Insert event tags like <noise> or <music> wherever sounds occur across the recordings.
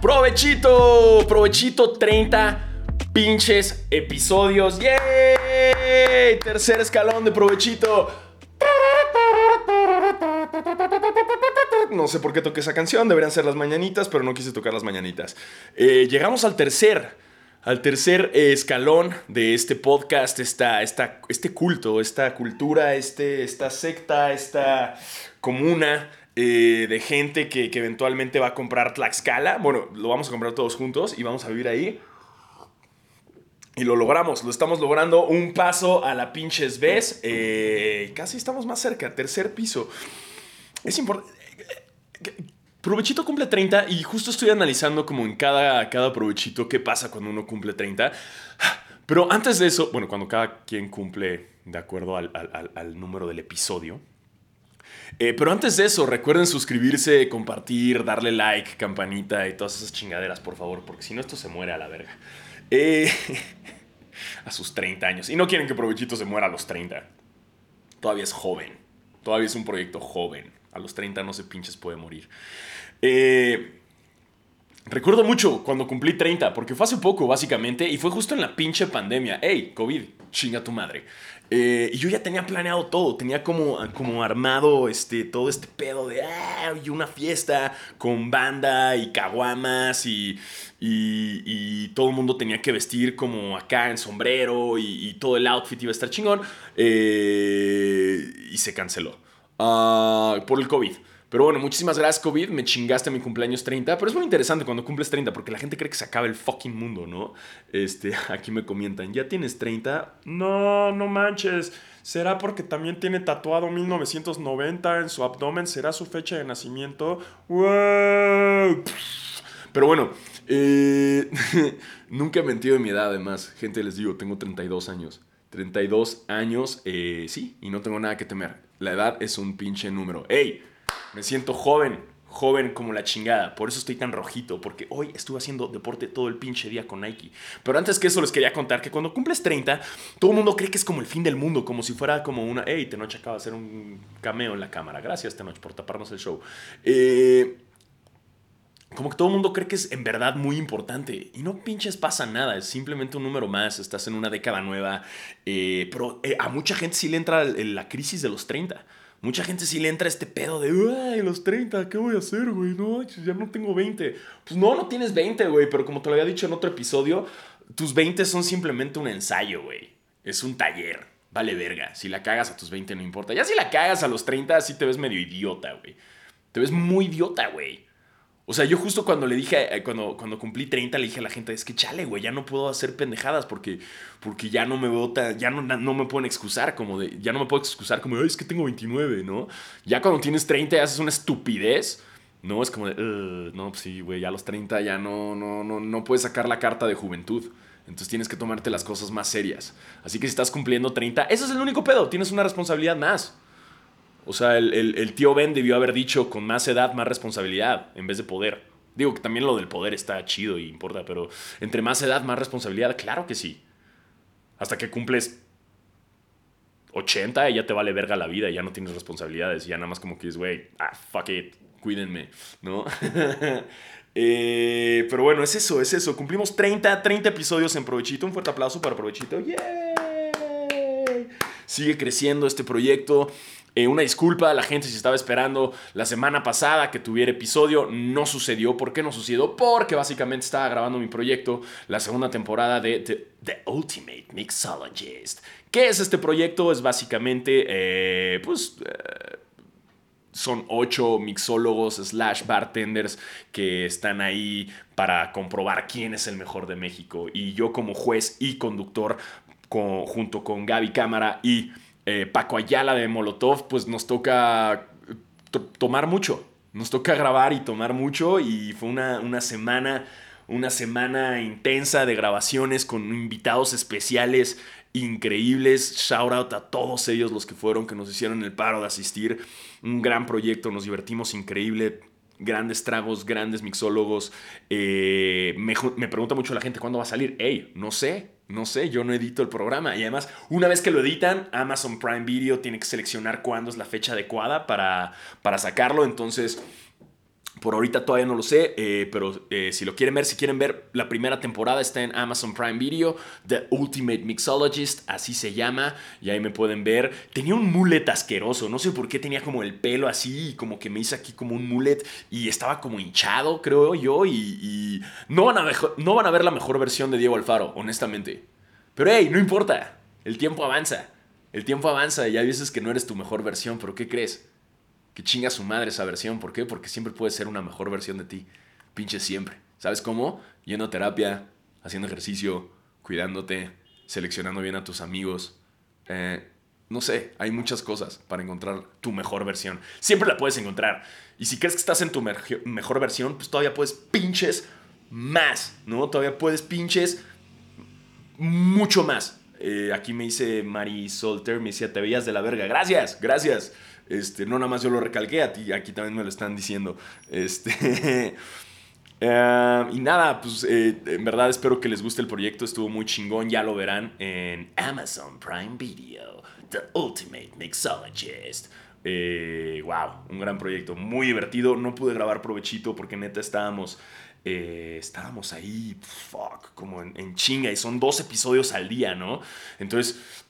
Provechito, provechito 30 pinches episodios. ¡Yay! Tercer escalón de provechito. No sé por qué toqué esa canción, deberían ser las mañanitas, pero no quise tocar las mañanitas. Eh, llegamos al tercer, al tercer eh, escalón de este podcast, esta, esta, este culto, esta cultura, este, esta secta, esta comuna eh, de gente que, eventualmente va a comprar Tlaxcala. Bueno, lo vamos a comprar todos juntos y vamos a vivir ahí. Y lo logramos, lo estamos logrando. Un paso a la pinches vez. Eh, casi estamos más cerca, tercer piso. Es importante. Provechito cumple 30 y justo estoy analizando como en cada, cada provechito qué pasa cuando uno cumple 30. Pero antes de eso, bueno, cuando cada quien cumple de acuerdo al número del episodio, eh, pero antes de eso, recuerden suscribirse, compartir, darle like, campanita y todas esas chingaderas, por favor, porque si no esto se muere a la verga. Eh, <laughs> a sus 30 años. Y no quieren que Provechito se muera a los 30. Todavía es joven. Todavía es un proyecto joven. A los 30 no se pinches puede morir. Eh, recuerdo mucho cuando cumplí 30, porque fue hace poco, básicamente, y fue justo en la pinche pandemia. ¡Ey, COVID! Chinga tu madre. Eh, y yo ya tenía planeado todo, tenía como, como armado este, todo este pedo de ah, y una fiesta con banda y caguamas y, y, todo el mundo tenía que vestir como acá en sombrero y, todo el outfit iba a estar chingón. Eh, y se canceló uh, por el COVID. Pero bueno, muchísimas gracias, COVID. Me chingaste mi cumpleaños 30. Pero es muy interesante cuando cumples 30 porque la gente cree que se acaba el fucking mundo, ¿no? Este, <laughs> aquí me comentan, ¿ya tienes 30? No, no manches. ¿Será porque también tiene tatuado 1990 en su abdomen? ¿Será su fecha de nacimiento? ¡Wow! Pero bueno, eh, <laughs> nunca he mentido de mi edad, además. Gente, les digo, tengo 32 años. 32 años, eh, sí, y no tengo nada que temer. La edad es un pinche número. ¡Ey! Me siento joven, joven como la chingada. Por eso estoy tan rojito, porque hoy estuve haciendo deporte todo el pinche día con Nike. Pero antes que eso les quería contar que cuando cumples 30, todo el mundo cree que es como el fin del mundo, como si fuera como una, hey, Tenoch acaba de hacer un cameo en la cámara. Gracias, Tenoch, por taparnos el show. Eh, como que todo el mundo cree que es en verdad muy importante. Y no pinches pasa nada, es simplemente un número más, estás en una década nueva. Eh, pero eh, a mucha gente sí le entra la crisis de los 30 mucha gente sí le entra este pedo de, ay, los 30, ¿qué voy a hacer, güey? No, ya no tengo 20. Pues no, no tienes 20, güey, pero como te lo había dicho en otro episodio, tus 20 son simplemente un ensayo, güey. Es un taller. Vale verga. Si la cagas a tus 20 no importa. Ya si la cagas a los 30, sí te ves medio idiota, güey. Te ves muy idiota, güey. O sea, yo justo cuando le dije, eh, cuando, cuando cumplí 30, le dije a la gente, es que chale, güey, ya no puedo hacer pendejadas porque, porque ya no me veo ya no, no me pueden excusar como de, ya no me puedo excusar como, Ay, es que tengo 29, ¿no? Ya cuando tienes 30 haces una estupidez, ¿no? Es como de, no, pues sí, güey, ya a los 30 ya no, no, no, no puedes sacar la carta de juventud. Entonces tienes que tomarte las cosas más serias. Así que si estás cumpliendo 30, ese es el único pedo, tienes una responsabilidad más. O sea, el, tío Ben debió haber dicho con más edad, más responsabilidad, en vez de poder. Digo que también lo del poder está chido y importa, pero entre más edad, más responsabilidad, claro que sí. Hasta que cumples 80 y ya te vale verga la vida, ya no tienes responsabilidades, ya nada más como que es, güey, ah, fuck it, cuídenme, ¿no? <laughs> Eh, pero bueno, es eso, es eso. Cumplimos 30, 30 episodios en Provechito. Un fuerte aplauso para Provechito. ¡Yay! Sigue creciendo este proyecto. Eh, una disculpa a la gente si estaba esperando la semana pasada que tuviera episodio. No sucedió. ¿Por qué no sucedió? Porque básicamente estaba grabando mi proyecto, la segunda temporada de The, Ultimate Mixologist. ¿Qué es este proyecto? Es básicamente, eh, pues... Eh, son ocho mixólogos slash bartenders que están ahí para comprobar quién es el mejor de México. Y yo como juez y conductor, junto con Gaby Cámara y eh, Paco Ayala de Molotov, pues nos toca tomar mucho. Nos toca grabar y tomar mucho y fue una, una semana una semana intensa de grabaciones con invitados especiales increíbles. Shout out a todos ellos los que fueron, que nos hicieron el paro de asistir. Un gran proyecto, nos divertimos increíble. Grandes tragos, grandes mixólogos. Eh, me, me pregunta mucho la gente cuándo va a salir. Hey, no sé, no sé, yo no edito el programa. Y además, una vez que lo editan, Amazon Prime Video tiene que seleccionar cuándo es la fecha adecuada para, para sacarlo. Entonces, Por ahorita todavía no lo sé, eh, pero eh, si lo quieren ver, si quieren ver, la primera temporada está en Amazon Prime Video, The Ultimate Mixologist, así se llama, y ahí me pueden ver. Tenía un mullet asqueroso, no sé por qué tenía como el pelo así, como que me hice aquí como un mullet, y estaba como hinchado, creo yo, y, no, van a no van a ver la mejor versión de Diego Alfaro, honestamente. Pero hey, no importa, el tiempo avanza, el tiempo avanza, y hay veces que no eres tu mejor versión, pero ¿qué crees? Que chinga su madre esa versión. ¿Por qué? Porque siempre puede ser una mejor versión de ti. Pinche siempre. ¿Sabes cómo? Yendo a terapia, haciendo ejercicio, cuidándote, seleccionando bien a tus amigos. Eh, no sé, hay muchas cosas para encontrar tu mejor versión. Siempre la puedes encontrar. Y si crees que estás en tu mejor versión, pues todavía puedes pinches más, ¿no? Todavía puedes pinches mucho más. Eh, aquí me dice Mari Solter, me decía, te veías de la verga. Gracias, gracias. Este, no nada más yo lo recalqué, a ti, aquí también me lo están diciendo. Este, <laughs> eh, y nada, pues eh, en verdad espero que les guste el proyecto, estuvo muy chingón, ya lo verán en Amazon Prime Video, The Ultimate Mixologist. wow, eh, un gran proyecto, muy divertido. No pude grabar provechito porque neta estábamos estábamos ahí, fuck, como en, en, chinga, y son dos episodios al día, ¿no? Entonces,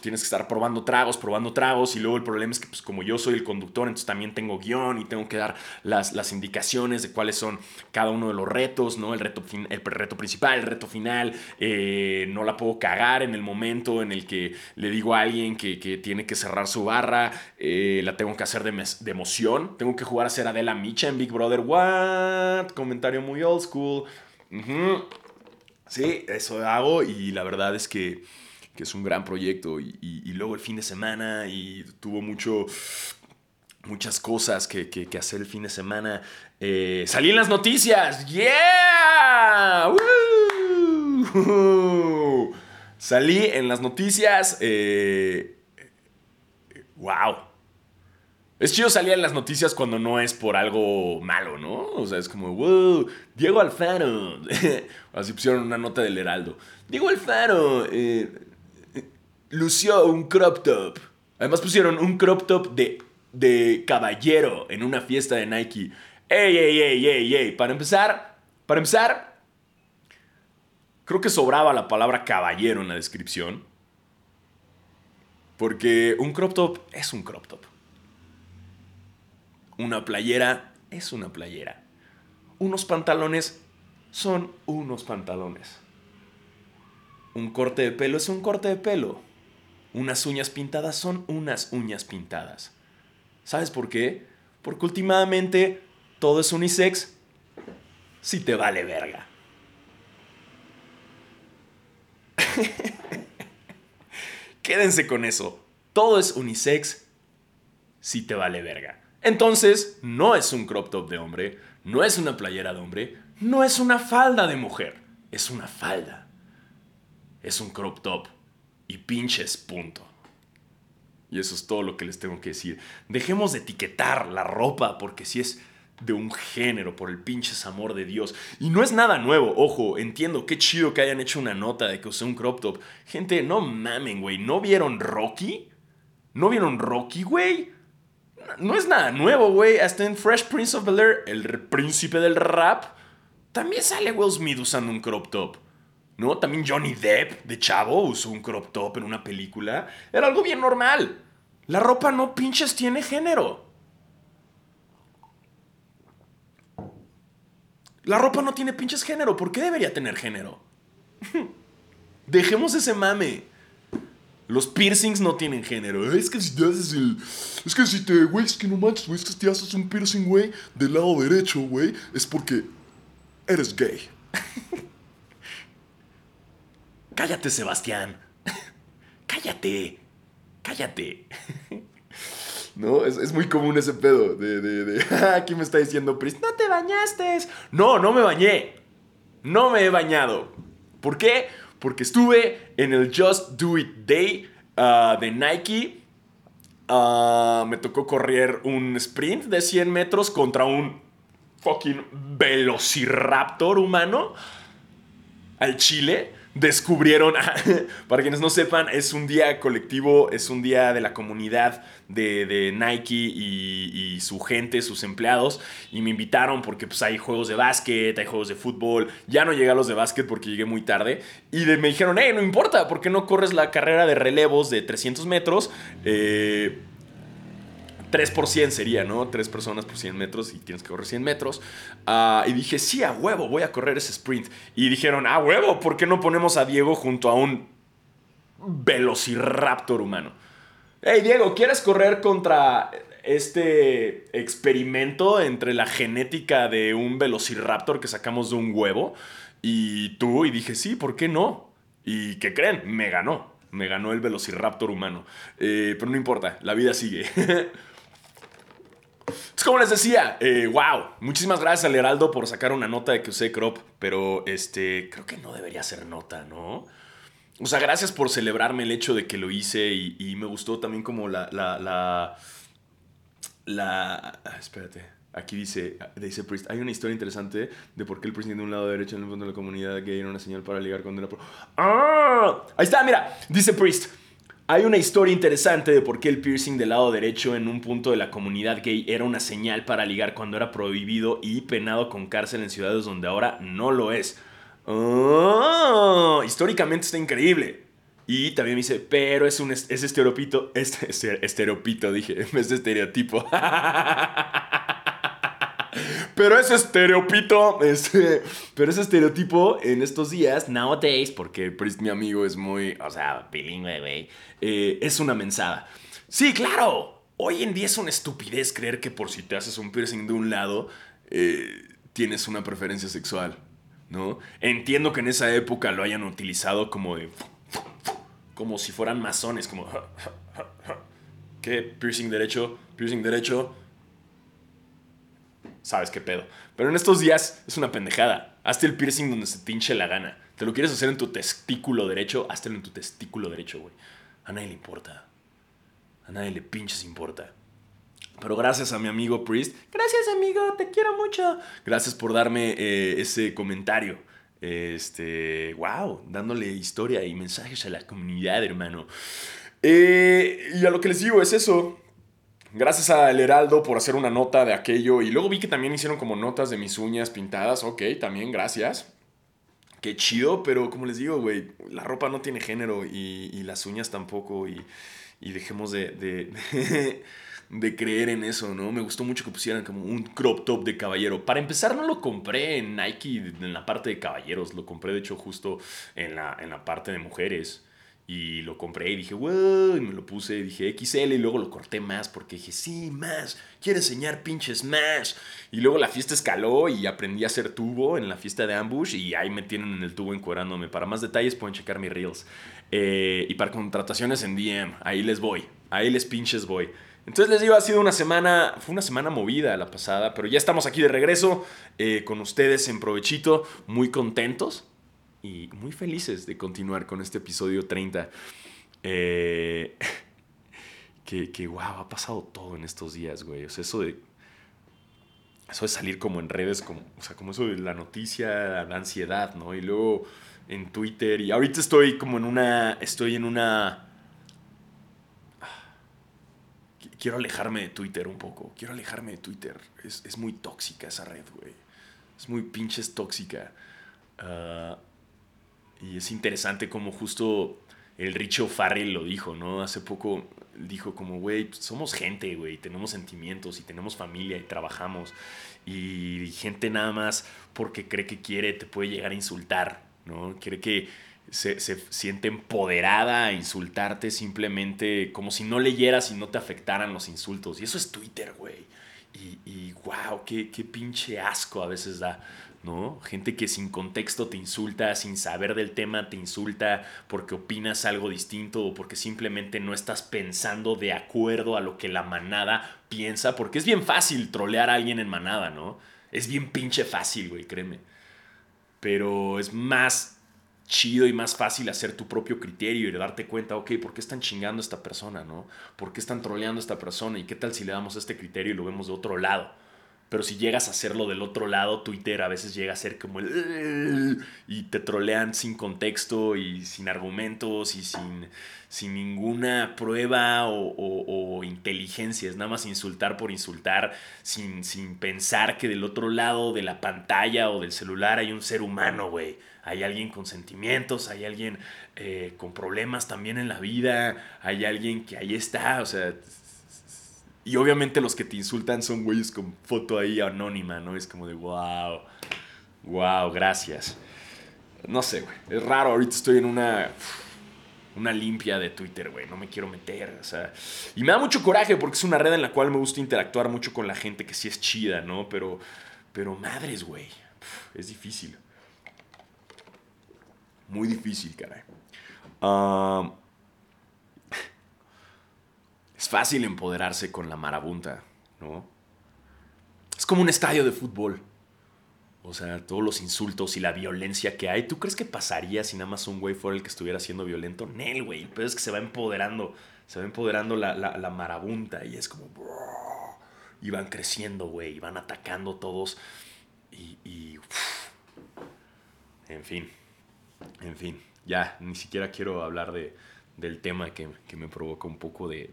tienes que estar probando tragos, probando tragos, y luego el problema es que pues como yo soy el conductor, entonces también tengo guion y tengo que dar las, las indicaciones de cuáles son cada uno de los retos, ¿no? El reto, el reto principal, el reto final, eh, no la puedo cagar en el momento en el que le digo a alguien que, tiene que cerrar su barra, eh, la tengo que hacer de, de, emoción, tengo que jugar a ser Adela Micha en Big Brother, what? Comentario muy old school. Sí, eso hago y la verdad es que que es un gran proyecto, y, luego el fin de semana, y tuvo mucho, muchas cosas que, hacer el fin de semana. Eh, salí en las noticias, ¡yeah! <laughs> Salí en las noticias, eh, ¡wow! Es chido salir en las noticias cuando no es por algo malo, ¿no? O sea, es como, wow, Diego Alfaro. <laughs> Así pusieron una nota del Heraldo. Diego Alfaro, eh, lució un crop top. Además pusieron un crop top de, de caballero en una fiesta de Nike. ¡Ey, ey, ey, ey, ey! Para empezar, para empezar, creo que sobraba la palabra caballero en la descripción. Porque un crop top es un crop top. Una playera es una playera. Unos pantalones son unos pantalones. Un corte de pelo es un corte de pelo. Unas uñas pintadas son unas uñas pintadas. ¿Sabes por qué? Porque últimamente todo es unisex si te vale verga. <laughs> Quédense con eso. Todo es unisex si te vale verga. Entonces, no es un crop top de hombre, no es una playera de hombre, no es una falda de mujer, es una falda. Es un crop top y pinches punto. Y eso es todo lo que les tengo que decir. Dejemos de etiquetar la ropa porque si es de un género, por el pinches amor de Dios. Y no es nada nuevo, ojo, entiendo, qué chido que hayan hecho una nota de que usé un crop top. Gente, no mamen, güey, ¿no vieron Rocky? ¿No vieron Rocky, güey? No es nada nuevo, güey. Hasta en Fresh Prince of Bel Air, el príncipe del rap, también sale Will Smith usando un crop top. ¿No? También Johnny Depp, de chavo, usó un crop top en una película. Era algo bien normal. La ropa no pinches tiene género. La ropa no tiene pinches género. ¿Por qué debería tener género? <laughs> Dejemos ese mame. Los piercings no tienen género. Es que si te haces el. Es que si te. Güey, es que no manches, güey. Es que si te haces un piercing, güey, del lado derecho, güey. Es porque. Eres gay. <laughs> Cállate, Sebastián. <laughs> Cállate. Cállate. <laughs> No, es, muy común ese pedo de, de, de <laughs> aquí me está diciendo Pris, no te bañaste. No, no me bañé. No me he bañado. ¿Por qué? Porque estuve en el Just Do It Day ah, de Nike. Ah, me tocó correr un sprint de 100 metros contra un fucking velociraptor humano al Chile. Descubrieron, <laughs> para quienes no sepan, es un día colectivo, es un día de la comunidad de, Nike y, su gente, sus empleados, y me invitaron porque pues hay juegos de básquet, hay juegos de fútbol, ya no llegué a los de básquet porque llegué muy tarde, y me dijeron, hey, no importa, ¿por qué no corres la carrera de relevos de 300 metros? Eh, 3 por 100 sería, ¿no? 3 personas por 100 metros y tienes que correr 100 metros. Ah, y dije, sí, a huevo, voy a correr ese sprint. Y dijeron, a huevo, ¿por qué no ponemos a Diego junto a un velociraptor humano? Hey, Diego, ¿quieres correr contra este experimento entre la genética de un velociraptor que sacamos de un huevo y tú? Y dije, sí, ¿por qué no? ¿Y qué creen? Me ganó. Me ganó el velociraptor humano. Eh, pero no importa, la vida sigue. <laughs> Es como les decía, eh, wow, muchísimas gracias al Heraldo por sacar una nota de que usé crop, pero este, creo que no debería ser nota, ¿no? O sea, gracias por celebrarme el hecho de que lo hice y, me gustó también como la, la, la, la, ah, espérate, aquí dice, dice Priest, hay una historia interesante de por qué el presidente de un lado derecho en el fondo de la comunidad gay era una señal para ligar con pro... ¡Ah! Ahí está, mira, dice Priest. Hay una historia interesante de por qué el piercing del lado derecho en un punto de la comunidad gay era una señal para ligar cuando era prohibido y penado con cárcel en ciudades donde ahora no lo es. Oh, históricamente está increíble. Y también me dice, pero es un es estereopito, este, estereopito dije, <laughs> de estereotipo. <laughs> Pero ese estereopito, este, pero ese estereotipo en estos días, nowadays, porque mi amigo es muy, o sea, bilingüe, güey, eh, es una mensada. Sí, claro, hoy en día es una estupidez creer que por si te haces un piercing de un lado, eh, tienes una preferencia sexual, ¿no? Entiendo que en esa época lo hayan utilizado como de... Como si fueran masones, como... <laughs> ¿Qué? Piercing derecho, piercing derecho, sabes qué pedo. Pero en estos días es una pendejada. Hazte el piercing donde se te la gana. ¿Te lo quieres hacer en tu testículo derecho? Háztelo en tu testículo derecho, güey. A nadie le importa. A nadie le pinches importa. Pero gracias a mi amigo Priest. Gracias, amigo. Te quiero mucho. Gracias por darme eh, ese comentario. Este, wow, dándole historia y mensajes a la comunidad, hermano. Eh, y a lo que les digo es eso. Gracias al Heraldo por hacer una nota de aquello. Y luego vi que también hicieron como notas de mis uñas pintadas. Ok, también gracias. Qué chido, pero como les digo, güey, la ropa no tiene género y, las uñas tampoco. Y, dejemos de, de, <laughs> de, creer en eso, ¿no? Me gustó mucho que pusieran como un crop top de caballero. Para empezar, no lo compré en Nike en la parte de caballeros. Lo compré, de hecho, justo en la, en la parte de mujeres. Y lo compré y dije, wow, y me lo puse dije XL y luego lo corté más porque dije, sí, más, quiero enseñar pinches más. Y luego la fiesta escaló y aprendí a hacer tubo en la fiesta de Ambush y ahí me tienen en el tubo encuerándome. Para más detalles pueden checar mis reels. Eh, y para contrataciones en DM, ahí les voy, ahí les pinches voy. Entonces les digo, ha sido una semana, fue una semana movida la pasada, pero ya estamos aquí de regreso eh, con ustedes en provechito, muy contentos y muy felices de continuar con este episodio 30. Eh, <laughs> que, que, wow, ha pasado todo en estos días, güey. O sea, eso de. Eso de salir como en redes, como, o sea, como eso de la noticia, la ansiedad, ¿no? Y luego en Twitter. Y ahorita estoy como en una. Estoy en una. <sighs> Quiero alejarme de Twitter un poco. Quiero alejarme de Twitter. Es, es muy tóxica esa red, güey. Es muy pinches tóxica. Uh, y es interesante como justo el Richo Farrell lo dijo, ¿no? Hace poco dijo como, güey, somos gente, güey, tenemos sentimientos y tenemos familia y trabajamos. Y gente nada más porque cree que quiere te puede llegar a insultar, ¿no? Quiere que se, se siente empoderada a insultarte simplemente como si no leyeras y no te afectaran los insultos. Y eso es Twitter, güey. Y, y wow, qué, qué pinche asco a veces da. ¿No? Gente que sin contexto te insulta, sin saber del tema te insulta porque opinas algo distinto o porque simplemente no estás pensando de acuerdo a lo que la manada piensa, porque es bien fácil trolear a alguien en manada, ¿no? Es bien pinche fácil, güey, créeme. Pero es más chido y más fácil hacer tu propio criterio y darte cuenta, ok, ¿por qué están chingando a esta persona, no? ¿Por qué están troleando a esta persona? ¿Y qué tal si le damos este criterio y lo vemos de otro lado? Pero si llegas a hacerlo del otro lado, Twitter a veces llega a ser como el... y te trolean sin contexto y sin argumentos y sin, sin ninguna prueba o, inteligencia. Es nada más insultar por insultar, sin, sin pensar que del otro lado de la pantalla o del celular hay un ser humano, güey. Hay alguien con sentimientos, hay alguien eh, con problemas también en la vida, hay alguien que ahí está, o sea y obviamente los que te insultan son güeyes con foto ahí anónima, ¿no? Es como de, wow, wow, gracias. No sé, güey. Es raro, ahorita estoy en una, una limpia de Twitter, güey. No me quiero meter, o sea. Y me da mucho coraje porque es una red en la cual me gusta interactuar mucho con la gente que sí es chida, ¿no? Pero, pero madres, güey. Es difícil. Muy difícil, caray. Ah... Fácil empoderarse con la marabunta, ¿no? Es como un estadio de fútbol. O sea, todos los insultos y la violencia que hay. ¿Tú crees que pasaría si nada más un güey fuera el que estuviera siendo violento? Nel, güey. Pero es que se va empoderando. Se va empoderando la, marabunta y es como. y van creciendo, güey. Y van atacando todos. Y. en fin. En fin. Ya, ni siquiera quiero hablar de, del tema que, me provoca un poco de,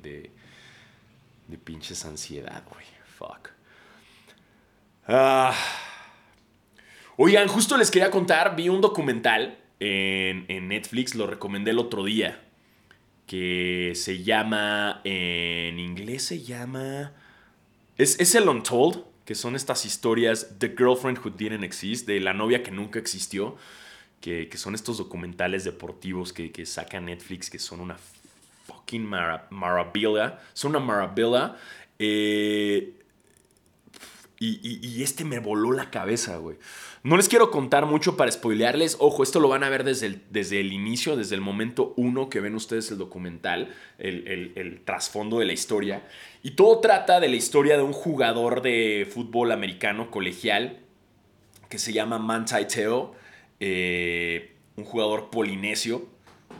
de, pinches ansiedad, güey. Fuck. Ah. Oigan, justo les quería contar, vi un documental en, Netflix, lo recomendé el otro día, que se llama, en inglés se llama... Es, es el Untold, que son estas historias, The Girlfriend Who Didn't Exist, de la novia que nunca existió que, son estos documentales deportivos que, que, saca Netflix, que son una fucking maravilla. Son una maravilla. Eh, y, este me voló la cabeza, güey. No les quiero contar mucho para spoilearles. Ojo, esto lo van a ver desde el, desde el inicio, desde el momento uno que ven ustedes el documental, el, el trasfondo de la historia. Y todo trata de la historia de un jugador de fútbol americano colegial que se llama Manti Teo eh, un jugador polinesio,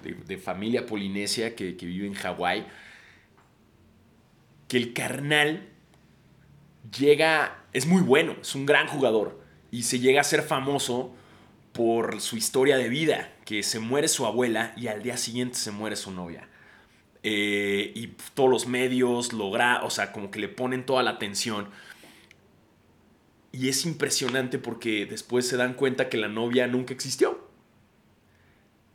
de, familia polinesia que, vive en Hawái, que el carnal llega, es muy bueno, es un gran jugador y se llega a ser famoso por su historia de vida, que se muere su abuela y al día siguiente se muere su novia. Eh, y todos los medios logra, o sea, como que le ponen toda la atención y es impresionante porque después se dan cuenta que la novia nunca existió.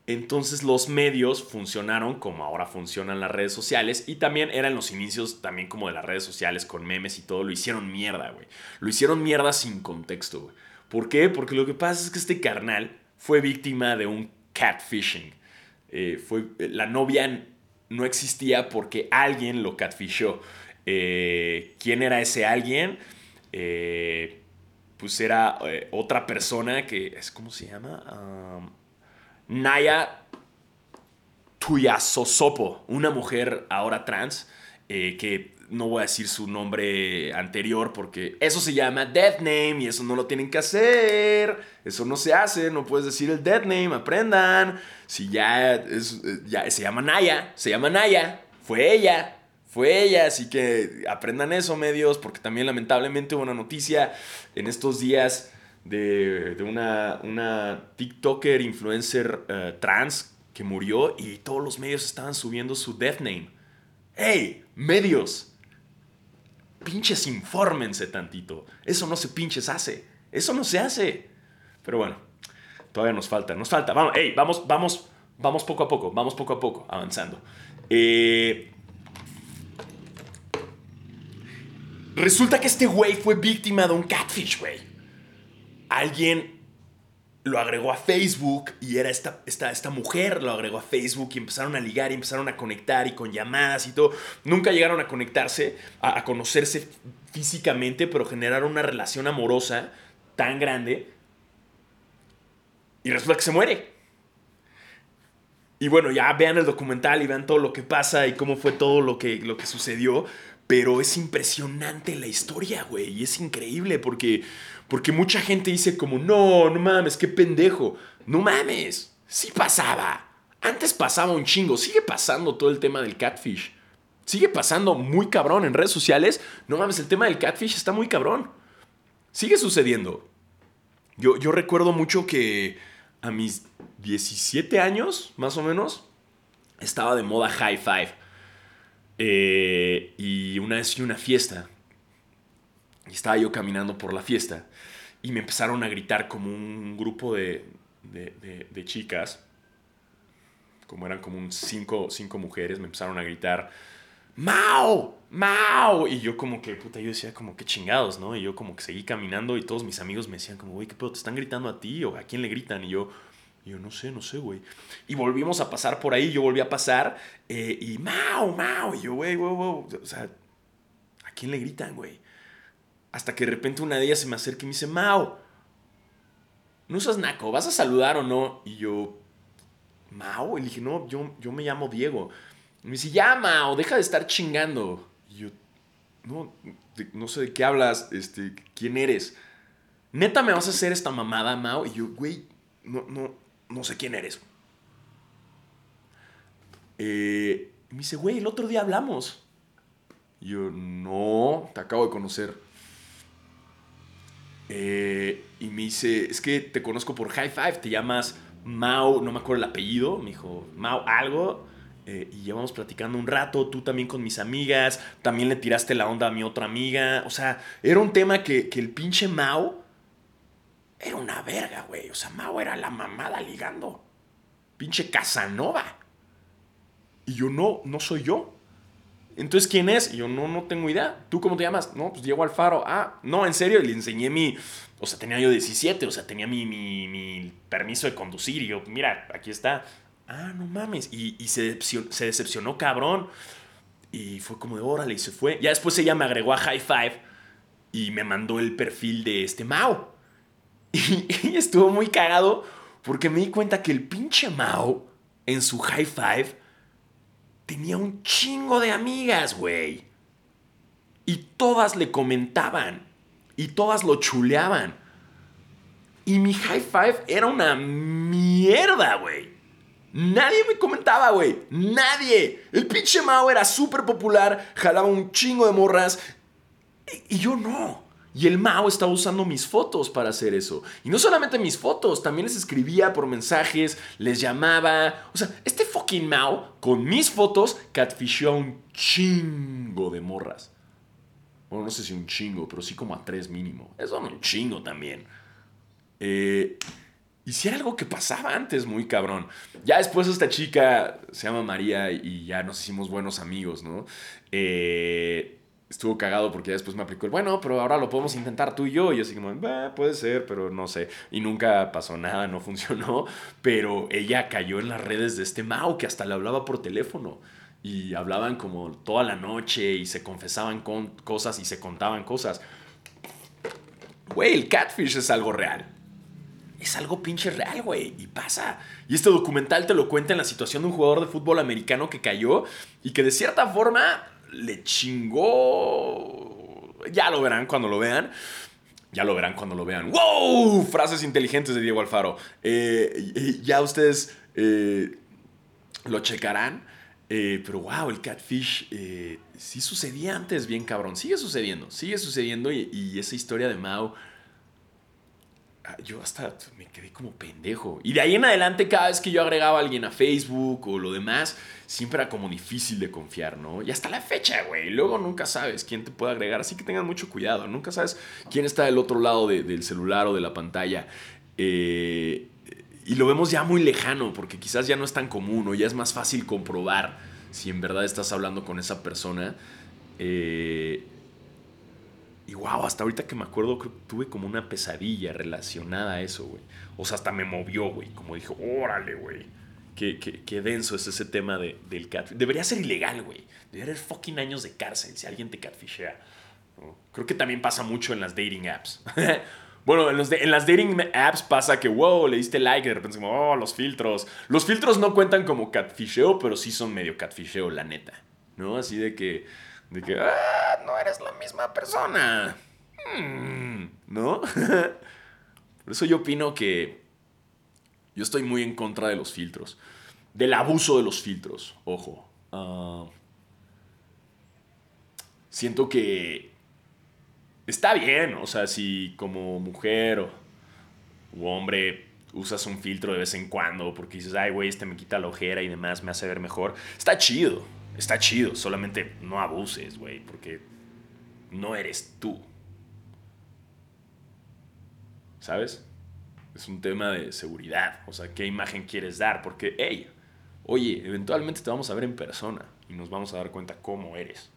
Entonces los medios funcionaron como ahora funcionan las redes sociales y también eran los inicios también como de las redes sociales con memes y todo, lo hicieron mierda, güey. Lo hicieron mierda sin contexto, güey. ¿Por qué? Porque lo que pasa es que este carnal fue víctima de un catfishing. Eh, fue, la novia no existía porque alguien lo catfishó. Eh, ¿Quién era ese alguien? Eh, pues era eh, otra persona que es, ¿cómo se llama? Naya Tuyasosopo, una mujer ahora trans, eh, que no voy a decir su nombre anterior porque eso se llama death name y eso no lo tienen que hacer. Eso no se hace, no puedes decir el death name, aprendan. Si ya, es, eh, ya se llama Naya, se llama Naya, fue ella fue ella, así que aprendan eso medios, porque también lamentablemente hubo una noticia en estos días de, una, una, TikToker, influencer eh, trans que murió y todos los medios estaban subiendo su death name. ¡Hey! Medios. Pinches infórmense tantito. Eso no se pinches hace. Eso no se hace. Pero bueno, todavía nos falta, nos falta. Vamos, hey, vamos, vamos, vamos poco a poco, vamos poco a poco, avanzando. Eh, Resulta que este güey fue víctima de un catfish, güey. Alguien lo agregó a Facebook y era esta, esta, esta mujer, lo agregó a Facebook y empezaron a ligar y empezaron a conectar y con llamadas y todo. Nunca llegaron a conectarse, a, conocerse físicamente, pero generaron una relación amorosa tan grande. Y resulta que se muere. Y bueno, ya vean el documental y vean todo lo que pasa y cómo fue todo lo que, lo que sucedió. Pero es impresionante la historia, güey. Y es increíble porque, porque mucha gente dice como, no, no mames, qué pendejo. No mames, sí pasaba. Antes pasaba un chingo. Sigue pasando todo el tema del catfish. Sigue pasando muy cabrón en redes sociales. No mames, el tema del catfish está muy cabrón. Sigue sucediendo. Yo, yo recuerdo mucho que a mis 17 años, más o menos, estaba de moda high five. Eh, y una vez fui a una fiesta. Y estaba yo caminando por la fiesta. Y me empezaron a gritar como un grupo de, de, chicas. Como eran como un cinco, cinco mujeres. Me empezaron a gritar. ¡Mao! ¡Mao! Y yo como que, puta, yo decía como que chingados, ¿no? Y yo como que seguí caminando y todos mis amigos me decían como, güey, ¿qué pedo? ¿Te están gritando a ti o a quién le gritan? Y yo, yo no sé, no sé, güey. Y volvimos a pasar por ahí, yo volví a pasar eh, y ¡Mao! ¡Mao! Y yo, güey, güey, güey. O sea, ¿a quién le gritan, güey? Hasta que de repente una de ellas se me acerca y me dice, Mao, no seas naco, ¿vas a saludar o no? Y yo, Mao, y le dije, no, yo, yo me llamo Diego. Y me dice, ya, Mao, deja de estar chingando. Y yo, no, no sé de qué hablas, este, ¿quién eres? Neta, ¿me vas a hacer esta mamada, Mao? Y yo, güey, no, no, no sé quién eres. Eh, me dice, güey, el otro día hablamos. Y yo, no, te acabo de conocer. Eh, y me dice, es que te conozco por High Five, te llamas Mao, no me acuerdo el apellido, me dijo, Mao algo. Eh, y llevamos platicando un rato, tú también con mis amigas, también le tiraste la onda a mi otra amiga. O sea, era un tema que, que el pinche Mao era una verga, güey. O sea, Mao era la mamada ligando. Pinche Casanova. Y yo no, no soy yo. Entonces, ¿quién es? Y yo no, no tengo idea. ¿Tú cómo te llamas? No, pues Diego Alfaro. Ah, no, en serio. Le enseñé mi. O sea, tenía yo 17, o sea, tenía mi, mi, mi permiso de conducir. Y yo, mira, aquí está. Ah, no mames. Y, y se, se, decepcionó, cabrón. Y fue como de órale y se fue. Ya después ella me agregó a High Five y me mandó el perfil de este Mao. <laughs> Y, estuvo muy cagado porque me di cuenta que el pinche Mao en su High Five tenía un chingo de amigas, güey. Y todas le comentaban. Y todas lo chuleaban. Y mi high five era una mierda, güey. Nadie me comentaba, güey. Nadie. El pinche Mao era súper popular, jalaba un chingo de morras. Y yo no. Y el Mao estaba usando mis fotos para hacer eso. Y no solamente mis fotos, también les escribía por mensajes, les llamaba. O sea, este fucking Mao, con mis fotos, catfishó a un chingo de morras. Bueno, no sé si un chingo, pero sí como a tres mínimo. Eso un chingo también. Eh, y si era algo que pasaba antes, muy cabrón. Ya después esta chica se llama María y ya nos hicimos buenos amigos, ¿no? Eh, estuvo cagado porque ya después me aplicó el, bueno, pero ahora lo podemos intentar tú y yo. Y así como, puede ser, pero no sé. Y nunca pasó nada, no <laughs> funcionó. Pero ella cayó en las redes de este Mao que hasta le hablaba por teléfono. Y hablaban como toda la noche y se confesaban con cosas y se contaban cosas. Güey, el catfish es algo real. Es algo pinche real, güey. Y pasa. Y este documental te lo cuenta en la situación de un jugador de fútbol americano que cayó y que de cierta forma le chingó. Ya lo verán cuando lo vean. Ya lo verán cuando lo vean. ¡Wow! Frases inteligentes de Diego Alfaro. Eh, ya ustedes eh, lo checarán. Eh, pero wow, el catfish sí sucedía antes, bien cabrón. Sigue sucediendo, sigue sucediendo. Y, esa historia de Mao yo hasta me quedé como pendejo. Y de ahí en adelante, cada vez que yo agregaba a alguien a Facebook o lo demás, siempre era como difícil de confiar, ¿no? Y hasta la fecha, güey. Luego nunca sabes quién te puede agregar. Así que tengan mucho cuidado. Nunca sabes quién está del otro lado del celular o de la pantalla. Eh, y lo vemos ya muy lejano, porque quizás ya no es tan común o ya es más fácil comprobar si en verdad estás hablando con esa persona. Eh, y wow, hasta ahorita que me acuerdo, creo que tuve como una pesadilla relacionada a eso, güey. O sea, hasta me movió, güey. Como dijo, órale, güey. Qué, qué, denso es ese tema de, del catfish. Debería ser ilegal, güey. Debería haber fucking años de cárcel si alguien te catfishea. Creo que también pasa mucho en las dating apps. <laughs> bueno, en, los en, las dating apps pasa que, wow, le diste like y de repente como, oh, los filtros. Los filtros no cuentan como catfisheo, pero sí son medio catfisheo, la neta. ¿No? Así de que de que, ah, no eres la misma persona. Hmm, ¿No? <laughs> Por eso yo opino que yo estoy muy en contra de los filtros. Del abuso de los filtros, ojo. Ah, siento que está bien, o sea, si como mujer o u hombre usas un filtro de vez en cuando porque dices, ay, güey, este me quita la ojera y demás, me hace ver mejor, está chido, está chido, solamente no abuses, güey, porque no eres tú. ¿Sabes? Es un tema de seguridad, o sea, ¿qué imagen quieres dar? Porque, hey, oye, eventualmente te vamos a ver en persona y nos vamos a dar cuenta cómo eres.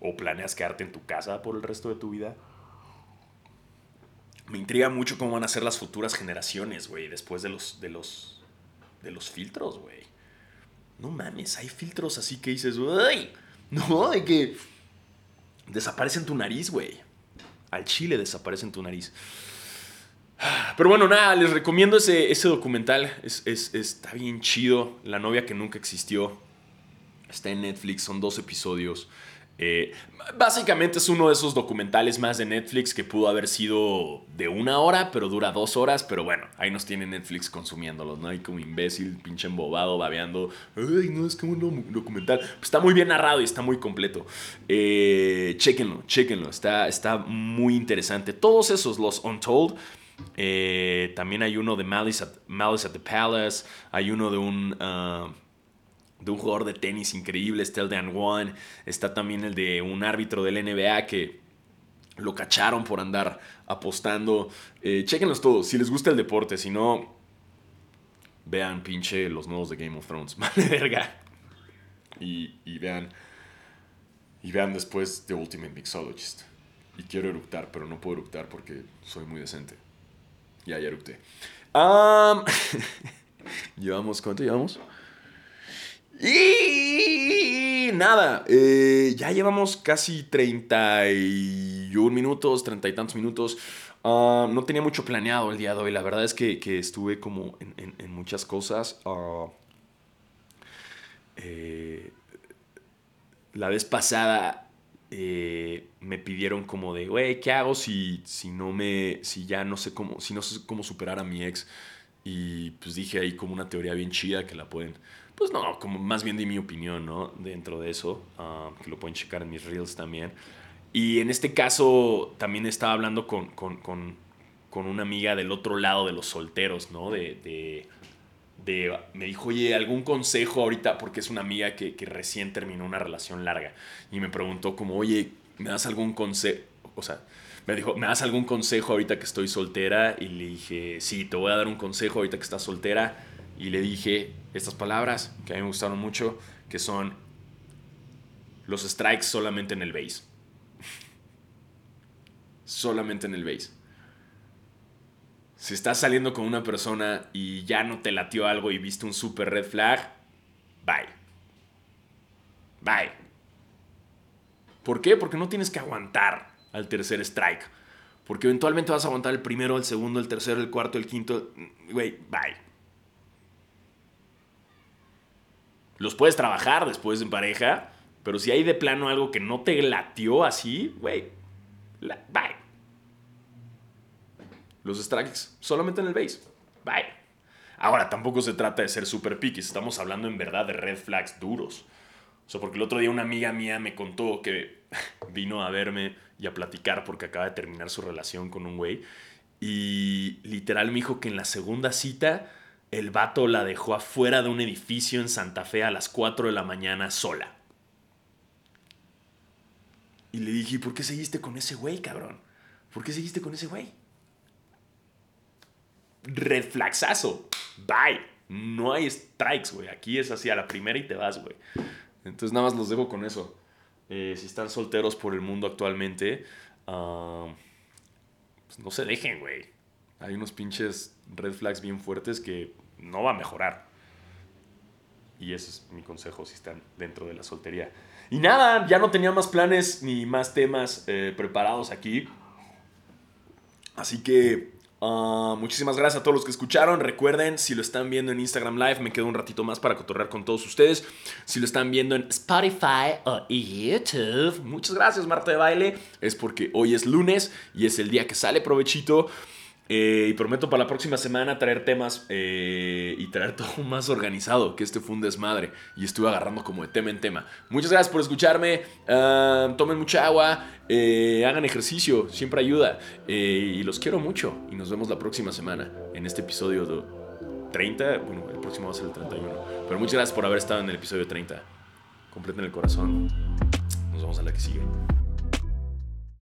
¿O planeas quedarte en tu casa por el resto de tu vida? Me intriga mucho cómo van a ser las futuras generaciones, güey, después de los, de los, de los filtros, güey. No mames, hay filtros así que dices, uy, no, de que desaparece en tu nariz, güey. Al chile desaparece en tu nariz. Pero bueno, nada, les recomiendo ese, ese documental. Es, está bien chido. La novia que nunca existió. Está en Netflix, son dos episodios. Eh, básicamente es uno de esos documentales más de Netflix que pudo haber sido de una hora, pero dura dos horas. Pero bueno, ahí nos tiene Netflix consumiéndolos, ¿no? Hay como imbécil, pinche embobado, babeando. Ay, no, es como un documental. Pues está muy bien narrado y está muy completo. Eh, chéquenlo, chéquenlo. Está, está muy interesante. Todos esos, los Untold. Eh, también hay uno de Malice at, the Palace. Hay uno de un. Uh, de un jugador de tenis increíble, está el de One, está también el de un árbitro del NBA que lo cacharon por andar apostando. Eh, chequenlos todos, si les gusta el deporte, si no, vean pinche los nuevos de Game of Thrones, <laughs> vale verga. Y, y, vean, y vean después The Ultimate Mixologist. Y quiero eructar, pero no puedo eructar porque soy muy decente. Ya, ya eructé. <laughs> llevamos, ¿cuánto llevamos? Y nada, eh, ya llevamos casi 31 minutos, 30 y tantos minutos. Ah, no tenía mucho planeado el día de hoy. La verdad es que, estuve como en, muchas cosas. Ah, eh, la vez pasada eh, me pidieron como de, güey, ¿qué hago si, si no me, si ya no sé cómo, si no sé cómo superar a mi ex? Y pues dije ahí como una teoría bien chida que la pueden pues no, como más bien di mi opinión, ¿no? Dentro de eso, ah, que lo pueden checar en mis reels también. Y en este caso también estaba hablando con, con, con, con una amiga del otro lado de los solteros, ¿no? De, de, de, me dijo, oye, algún consejo ahorita, porque es una amiga que, que recién terminó una relación larga. Y me preguntó como, oye, ¿me das algún consejo? O sea, me dijo, ¿me das algún consejo ahorita que estoy soltera? Y le dije, sí, te voy a dar un consejo ahorita que estás soltera y le dije estas palabras que a mí me gustaron mucho, que son los strikes solamente en el base. <laughs> solamente en el base. Si estás saliendo con una persona y ya no te latió algo y viste un super red flag, bye. Bye. ¿Por qué? Porque no tienes que aguantar al tercer strike. Porque eventualmente vas a aguantar el primero, el segundo, el tercero, el cuarto, el quinto. Güey, bye. Los puedes trabajar después en pareja, pero si hay de plano algo que no te latió así, güey, bye. Los strikes solamente en el base. Bye. Ahora, tampoco se trata de ser super picky, estamos hablando en verdad de red flags duros. O sea, porque el otro día una amiga mía me contó que <laughs> vino a verme y a platicar porque acaba de terminar su relación con un güey. Y literal me dijo que en la segunda cita el vato la dejó afuera de un edificio en Santa Fe a las 4 de la mañana sola. Y le dije, ¿por qué seguiste con ese güey, cabrón? ¿Por qué seguiste con ese güey? Red flaxazo. Bye. No hay strikes, güey. Aquí es así a la primera y te vas, güey. Entonces nada más los dejo con eso. Eh, si están solteros por el mundo actualmente, ah, pues no se dejen, güey. Hay unos pinches red flags bien fuertes que no va a mejorar. Y ese es mi consejo si están dentro de la soltería. Y nada, ya no tenía más planes ni más temas eh, preparados aquí. Así que ah, muchísimas gracias a todos los que escucharon. Recuerden, si lo están viendo en Instagram Live, me quedo un ratito más para cotorrear con todos ustedes. Si lo están viendo en Spotify o YouTube, muchas gracias Marta de Baile. Es porque hoy es lunes y es el día que sale provechito. Eh, y prometo para la próxima semana traer temas eh, y traer <laughs> todo más organizado, que este fue un desmadre. Y estuve agarrando como de tema en tema. Muchas gracias por escucharme. Ah, tomen mucha agua. Eh, hagan ejercicio. Siempre ayuda. y los quiero mucho. Y nos vemos la próxima semana en este episodio de 30. Bueno, el próximo va a ser el 31. Pero muchas gracias por haber estado en el episodio 30. Completen el corazón. Nos vemos a la que sigue.